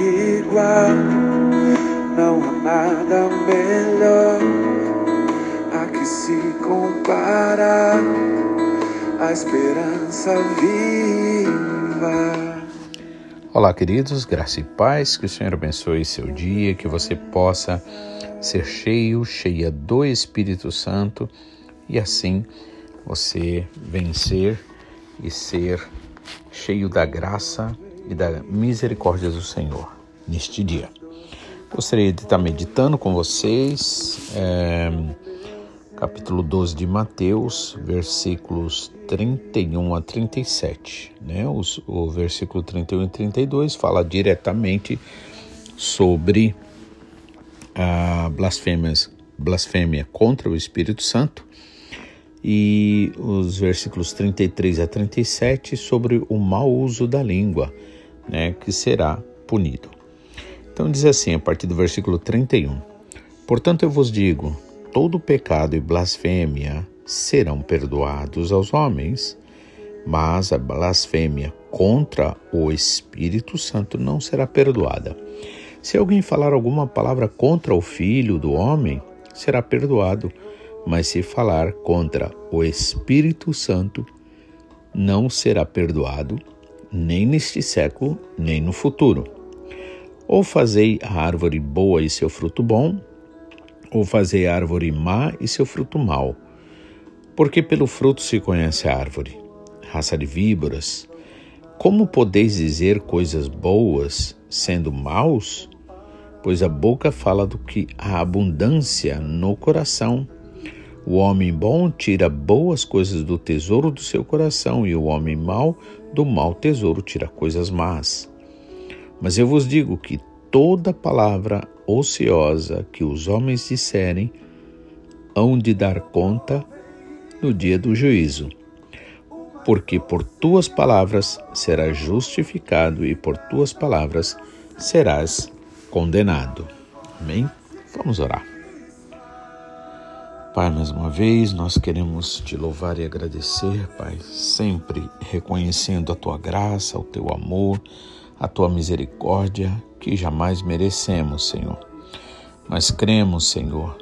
igual, não há nada melhor a que se comparar a esperança viva. Olá, queridos, graça e paz, que o Senhor abençoe seu dia, que você possa ser cheio, cheia do Espírito Santo e assim você vencer e ser cheio da graça e da misericórdia do Senhor neste dia. Gostaria de estar meditando com vocês, é, capítulo 12 de Mateus, versículos 31 a 37. Né? Os, o versículo 31 e 32 fala diretamente sobre a blasfêmias, blasfêmia contra o Espírito Santo e os versículos 33 a 37 sobre o mau uso da língua, né, que será punido. Então diz assim, a partir do versículo 31: Portanto eu vos digo, todo pecado e blasfêmia serão perdoados aos homens, mas a blasfêmia contra o Espírito Santo não será perdoada. Se alguém falar alguma palavra contra o Filho do homem, será perdoado mas se falar contra o Espírito Santo, não será perdoado, nem neste século, nem no futuro. Ou fazei a árvore boa e seu fruto bom, ou fazei a árvore má e seu fruto mau. Porque pelo fruto se conhece a árvore. Raça de víboras, como podeis dizer coisas boas sendo maus? Pois a boca fala do que há abundância no coração. O homem bom tira boas coisas do tesouro do seu coração, e o homem mau do mau tesouro tira coisas más. Mas eu vos digo que toda palavra ociosa que os homens disserem, hão de dar conta no dia do juízo. Porque por tuas palavras serás justificado e por tuas palavras serás condenado. Amém? Vamos orar. Pai, mais uma vez nós queremos te louvar e agradecer, Pai, sempre reconhecendo a tua graça, o teu amor, a tua misericórdia que jamais merecemos, Senhor. Mas cremos, Senhor,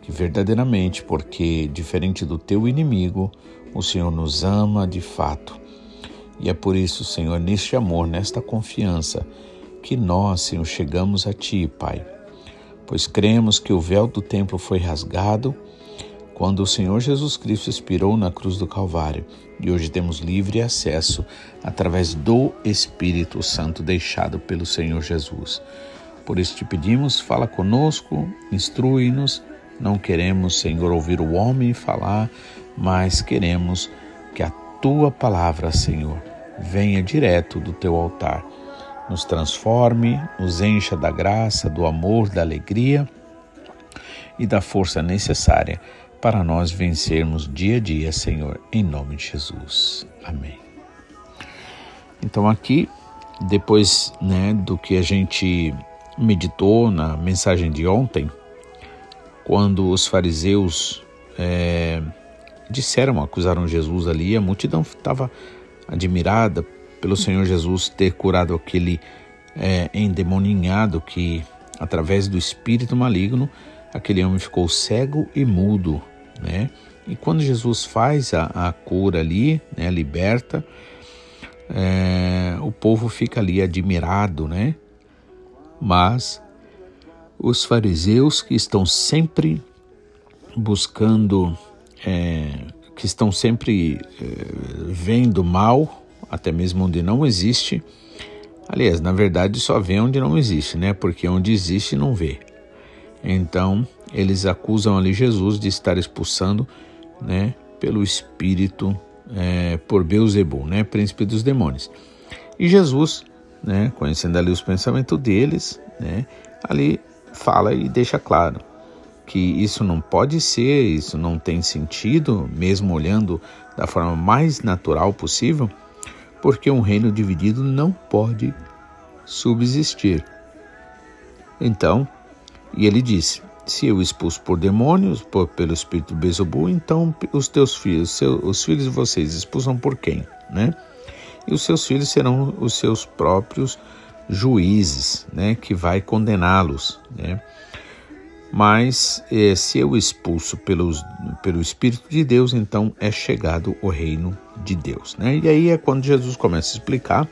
que verdadeiramente, porque diferente do teu inimigo, o Senhor nos ama de fato. E é por isso, Senhor, neste amor, nesta confiança, que nós, Senhor, chegamos a Ti, Pai. Pois cremos que o véu do templo foi rasgado quando o Senhor Jesus Cristo expirou na cruz do Calvário e hoje temos livre acesso através do Espírito Santo deixado pelo Senhor Jesus. Por isso te pedimos, fala conosco, instrui-nos. Não queremos, Senhor, ouvir o homem falar, mas queremos que a tua palavra, Senhor, venha direto do teu altar. Nos transforme, nos encha da graça, do amor, da alegria e da força necessária para nós vencermos dia a dia, Senhor, em nome de Jesus. Amém. Então aqui, depois né, do que a gente meditou na mensagem de ontem, quando os fariseus é, disseram, acusaram Jesus ali, a multidão estava admirada pelo Senhor Jesus ter curado aquele é, endemoninhado que, através do espírito maligno, aquele homem ficou cego e mudo, né? E quando Jesus faz a, a cura ali, né, liberta, é, o povo fica ali admirado, né? Mas os fariseus que estão sempre buscando, é, que estão sempre é, vendo mal, até mesmo onde não existe, aliás, na verdade só vê onde não existe, né? Porque onde existe não vê. Então, eles acusam ali Jesus de estar expulsando, né, pelo espírito, é, por Beuzebu, né, príncipe dos demônios. E Jesus, né, conhecendo ali os pensamentos deles, né, ali fala e deixa claro que isso não pode ser, isso não tem sentido, mesmo olhando da forma mais natural possível, porque um reino dividido não pode subsistir. Então, e ele disse: Se eu expulso por demônios, por, pelo espírito Bezobu, então os teus filhos, seu, os filhos de vocês expulsam por quem? Né? E os seus filhos serão os seus próprios juízes, né, que vai condená-los, né? Mas eh, se eu expulso pelos, pelo Espírito de Deus, então é chegado o reino de Deus, né? E aí é quando Jesus começa a explicar,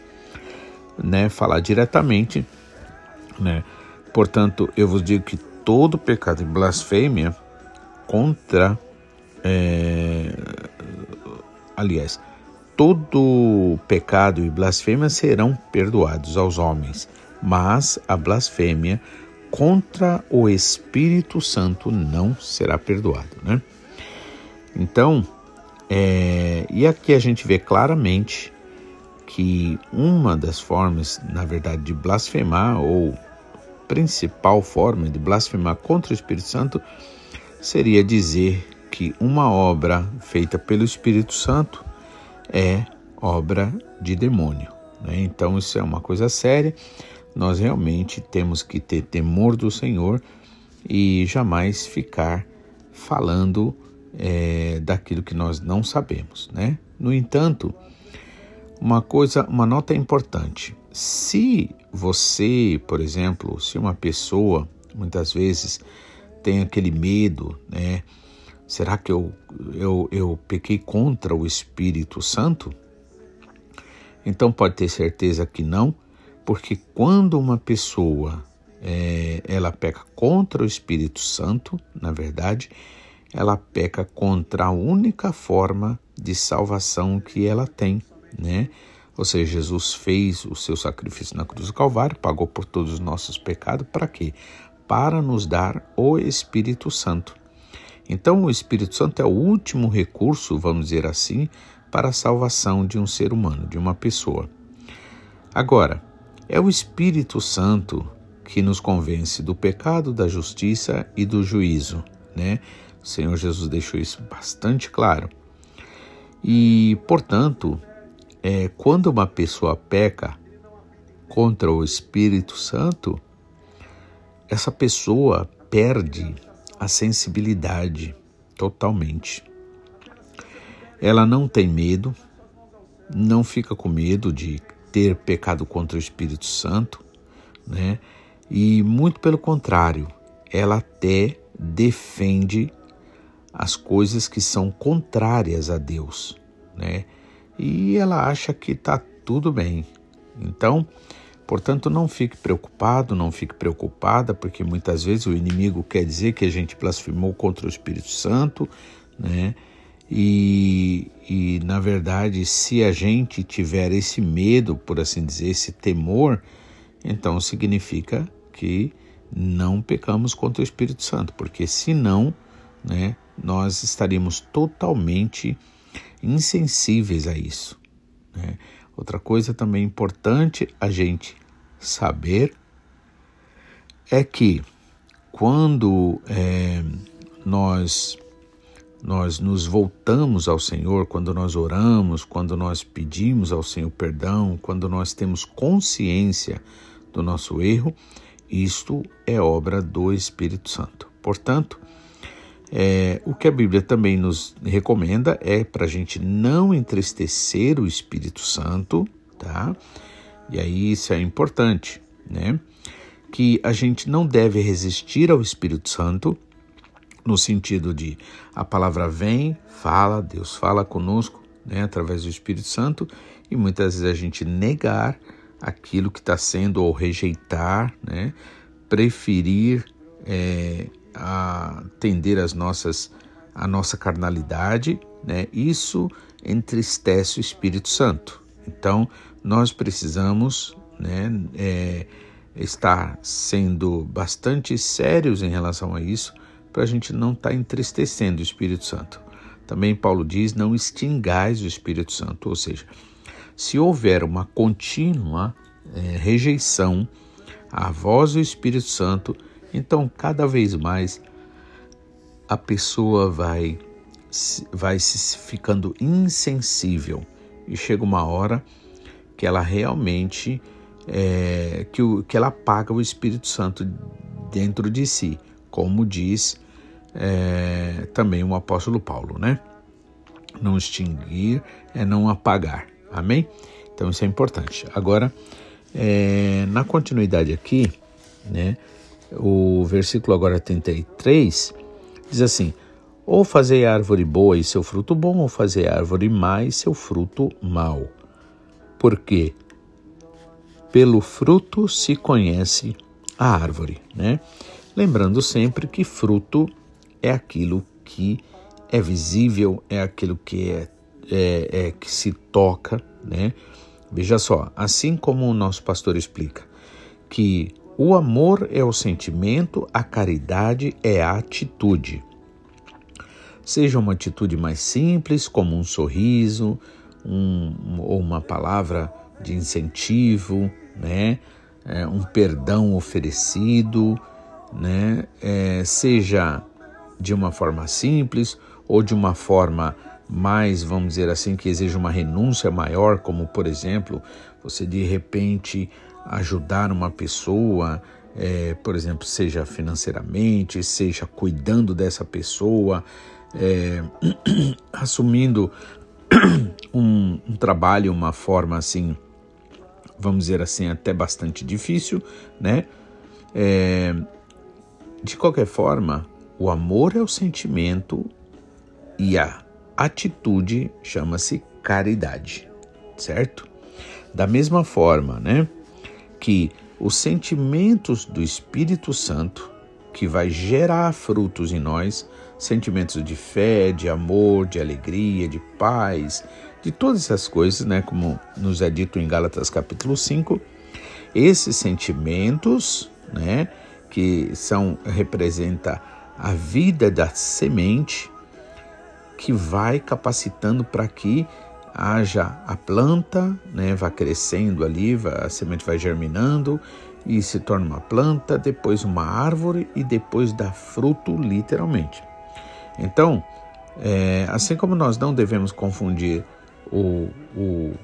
né, falar diretamente, né? Portanto, eu vos digo que todo pecado e blasfêmia contra, é, aliás, todo pecado e blasfêmia serão perdoados aos homens, mas a blasfêmia contra o Espírito Santo não será perdoado, né? Então, é, e aqui a gente vê claramente que uma das formas, na verdade, de blasfemar ou principal forma de blasfemar contra o Espírito Santo seria dizer que uma obra feita pelo Espírito Santo é obra de demônio. Né? Então isso é uma coisa séria. Nós realmente temos que ter temor do Senhor e jamais ficar falando é, daquilo que nós não sabemos, né? No entanto, uma coisa, uma nota importante. Se você, por exemplo, se uma pessoa muitas vezes tem aquele medo, né? Será que eu, eu, eu pequei contra o Espírito Santo? Então pode ter certeza que não, porque quando uma pessoa é, ela peca contra o Espírito Santo, na verdade, ela peca contra a única forma de salvação que ela tem, né? Ou seja, Jesus fez o seu sacrifício na cruz do Calvário, pagou por todos os nossos pecados, para quê? Para nos dar o Espírito Santo. Então, o Espírito Santo é o último recurso, vamos dizer assim, para a salvação de um ser humano, de uma pessoa. Agora, é o Espírito Santo que nos convence do pecado, da justiça e do juízo, né? O Senhor Jesus deixou isso bastante claro. E, portanto, é, quando uma pessoa peca contra o Espírito Santo, essa pessoa perde a sensibilidade totalmente. Ela não tem medo, não fica com medo de ter pecado contra o Espírito Santo, né? E muito pelo contrário, ela até defende as coisas que são contrárias a Deus, né? E ela acha que está tudo bem. Então, portanto, não fique preocupado, não fique preocupada, porque muitas vezes o inimigo quer dizer que a gente blasfemou contra o Espírito Santo, né? E, e na verdade, se a gente tiver esse medo, por assim dizer, esse temor, então significa que não pecamos contra o Espírito Santo, porque senão, né, nós estaríamos totalmente insensíveis a isso. Né? Outra coisa também importante a gente saber é que quando é, nós nós nos voltamos ao Senhor, quando nós oramos, quando nós pedimos ao Senhor perdão, quando nós temos consciência do nosso erro, isto é obra do Espírito Santo. Portanto, é, o que a Bíblia também nos recomenda é para a gente não entristecer o Espírito Santo, tá? E aí isso é importante, né? Que a gente não deve resistir ao Espírito Santo, no sentido de a palavra vem, fala, Deus fala conosco, né, através do Espírito Santo, e muitas vezes a gente negar aquilo que está sendo ou rejeitar, né? Preferir é, a tender as nossas a nossa carnalidade, né? Isso entristece o Espírito Santo. Então nós precisamos, né, é, estar sendo bastante sérios em relação a isso, para a gente não estar tá entristecendo o Espírito Santo. Também Paulo diz: não extingais o Espírito Santo, ou seja, se houver uma contínua é, rejeição à voz do Espírito Santo, então, cada vez mais a pessoa vai vai se ficando insensível e chega uma hora que ela realmente é, que, o, que ela apaga o Espírito Santo dentro de si, como diz é, também o apóstolo Paulo, né? Não extinguir é não apagar, amém? Então isso é importante. Agora, é, na continuidade aqui, né, o versículo agora 33 diz assim: ou fazer árvore boa e seu fruto bom, ou fazer árvore má e seu fruto mau. Porque pelo fruto se conhece a árvore, né? Lembrando sempre que fruto é aquilo que é visível, é aquilo que é, é, é que se toca, né? Veja só, assim como o nosso pastor explica, que o amor é o sentimento, a caridade é a atitude. Seja uma atitude mais simples, como um sorriso, um, ou uma palavra de incentivo, né? É, um perdão oferecido, né? É, seja de uma forma simples ou de uma forma mais, vamos dizer assim, que exige uma renúncia maior, como por exemplo, você de repente ajudar uma pessoa, é, por exemplo, seja financeiramente, seja cuidando dessa pessoa, é, assumindo um, um trabalho, uma forma assim, vamos dizer assim, até bastante difícil, né? É, de qualquer forma, o amor é o sentimento e a atitude chama-se caridade, certo? Da mesma forma, né, que os sentimentos do Espírito Santo, que vai gerar frutos em nós, sentimentos de fé, de amor, de alegria, de paz, de todas essas coisas, né, como nos é dito em Gálatas capítulo 5, esses sentimentos, né, que são representa a vida da semente, que vai capacitando para que haja a planta, né, vá crescendo ali, a semente vai germinando e se torna uma planta, depois uma árvore e depois dá fruto, literalmente. Então, é, assim como nós não devemos confundir o, o,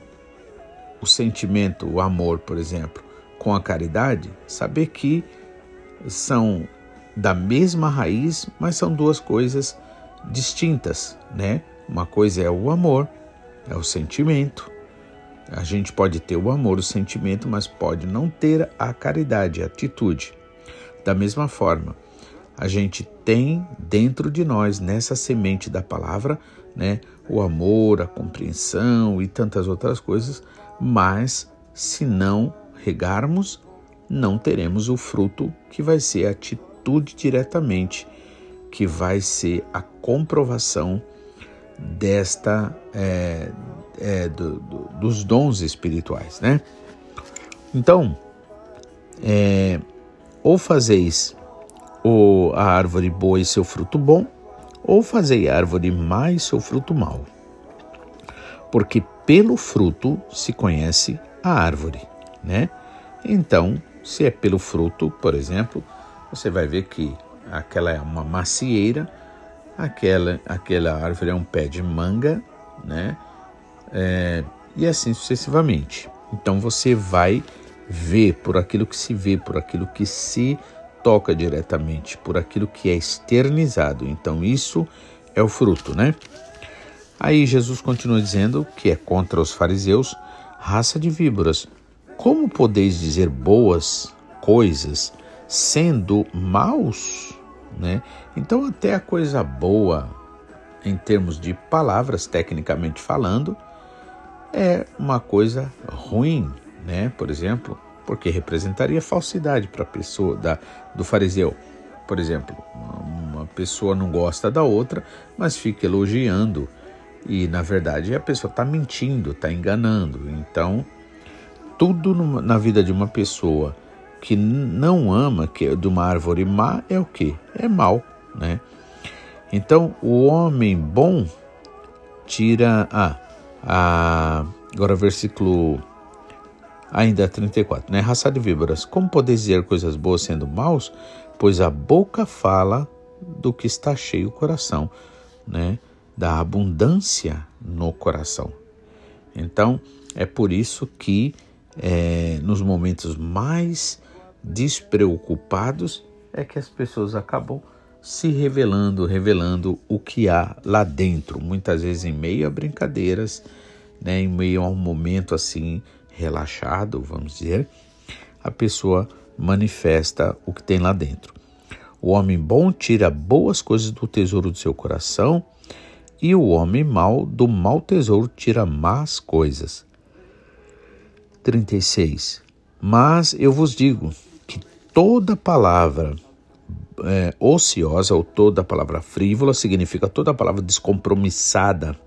o sentimento, o amor, por exemplo, com a caridade, saber que são da mesma raiz, mas são duas coisas distintas, né? Uma coisa é o amor, é o sentimento. A gente pode ter o amor, o sentimento, mas pode não ter a caridade, a atitude. Da mesma forma, a gente tem dentro de nós, nessa semente da palavra, né, o amor, a compreensão e tantas outras coisas, mas se não regarmos, não teremos o fruto que vai ser a atitude diretamente que vai ser a comprovação desta é, é, do, do, dos dons espirituais, né? Então, é, ou fazeis a árvore boa e seu fruto bom, ou fazei a árvore má e seu fruto mau. Porque pelo fruto se conhece a árvore, né? Então, se é pelo fruto, por exemplo, você vai ver que aquela é uma macieira, aquela, aquela árvore é um pé de manga, né? É, e assim sucessivamente. Então você vai ver por aquilo que se vê, por aquilo que se toca diretamente, por aquilo que é externizado. Então isso é o fruto, né? Aí Jesus continua dizendo que é contra os fariseus, raça de víboras. Como podeis dizer boas coisas sendo maus, né? Então até a coisa boa em termos de palavras, tecnicamente falando, é uma coisa ruim, né? Por exemplo, porque representaria falsidade para a pessoa da, do fariseu. Por exemplo, uma pessoa não gosta da outra, mas fica elogiando e na verdade a pessoa está mentindo, está enganando. Então, tudo na vida de uma pessoa que não ama, que é de uma árvore má, é o que? É mal, né? Então, o homem bom tira. Ah, ah, agora versículo ainda 34, né? Raça de víboras, como podeis dizer coisas boas sendo maus? Pois a boca fala do que está cheio o coração, né? Da abundância no coração. Então, é por isso que é, nos momentos mais despreocupados, é que as pessoas acabam se revelando, revelando o que há lá dentro, muitas vezes em meio a brincadeiras, né, em meio a um momento assim relaxado, vamos dizer, a pessoa manifesta o que tem lá dentro. O homem bom tira boas coisas do tesouro do seu coração, e o homem mau do mau tesouro tira más coisas. 36. Mas eu vos digo toda palavra é, ociosa ou toda palavra frívola significa toda palavra descompromissada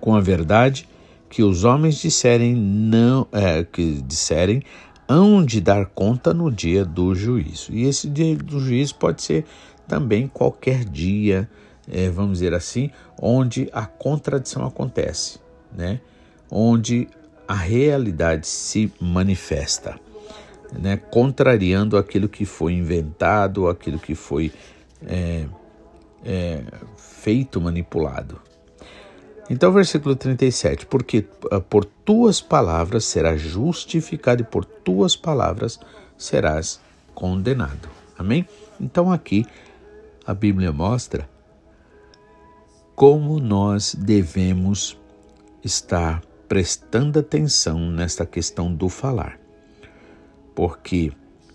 com a verdade que os homens disserem não é, que disserem hão de dar conta no dia do juízo. E esse dia do juízo pode ser também qualquer dia, é, vamos dizer assim, onde a contradição acontece, né? onde a realidade se manifesta, né? contrariando aquilo que foi inventado, aquilo que foi é, é, feito, manipulado. Então, versículo 37, porque ah, por tuas palavras serás justificado e por tuas palavras serás condenado. Amém? Então, aqui a Bíblia mostra como nós devemos estar prestando atenção nesta questão do falar. Porque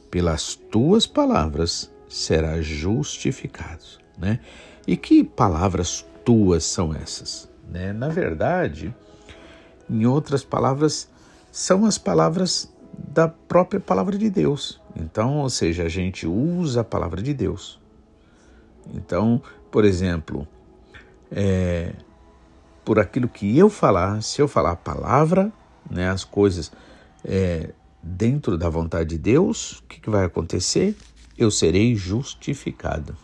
pelas tuas palavras serás justificado, né? E que palavras tuas são essas? Né? Na verdade, em outras palavras, são as palavras da própria palavra de Deus. Então, ou seja, a gente usa a palavra de Deus. Então, por exemplo, é, por aquilo que eu falar, se eu falar a palavra, né, as coisas é, dentro da vontade de Deus, o que, que vai acontecer? Eu serei justificado.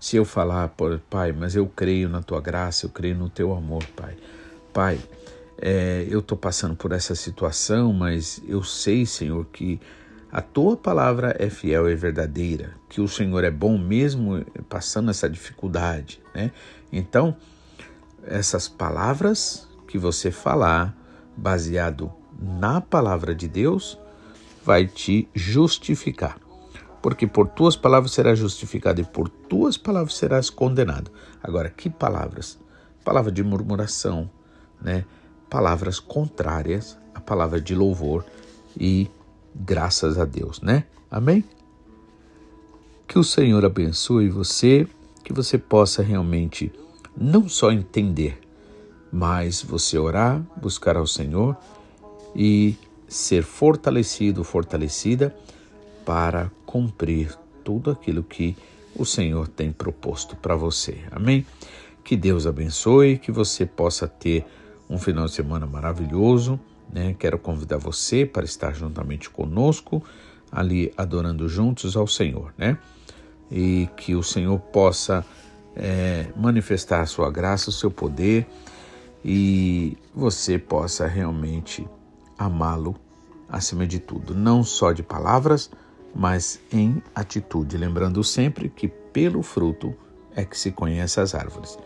Se eu falar, Pai, mas eu creio na tua graça, eu creio no teu amor, Pai. Pai, é, eu estou passando por essa situação, mas eu sei, Senhor, que a tua palavra é fiel e verdadeira, que o Senhor é bom mesmo passando essa dificuldade, né? Então, essas palavras que você falar, baseado na palavra de Deus, vai te justificar porque por tuas palavras serás justificado e por tuas palavras serás condenado. Agora, que palavras? Palavra de murmuração, né? Palavras contrárias à palavra de louvor e graças a Deus, né? Amém? Que o Senhor abençoe você, que você possa realmente não só entender, mas você orar, buscar ao Senhor e ser fortalecido, fortalecida para cumprir tudo aquilo que o Senhor tem proposto para você. Amém? Que Deus abençoe, que você possa ter um final de semana maravilhoso. Né? Quero convidar você para estar juntamente conosco, ali adorando juntos ao Senhor, né? E que o Senhor possa é, manifestar a sua graça, o seu poder e você possa realmente amá-lo acima de tudo, não só de palavras, mas em atitude, lembrando sempre que pelo fruto é que se conhece as árvores.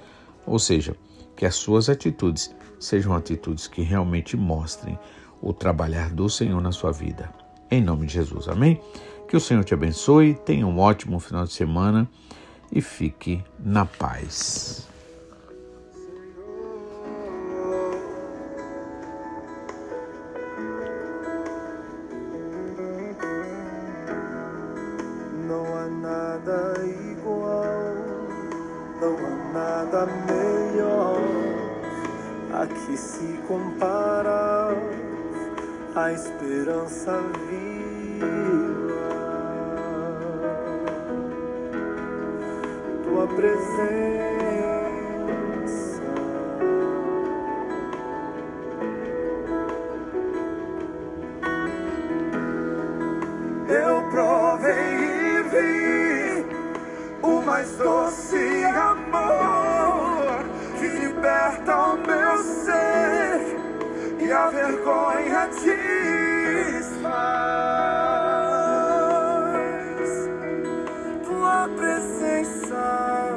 Ou seja, que as suas atitudes sejam atitudes que realmente mostrem o trabalhar do Senhor na sua vida. Em nome de Jesus, amém? Que o Senhor te abençoe, tenha um ótimo final de semana e fique na paz. Que se compara a esperança viva. Tua presença. Presença,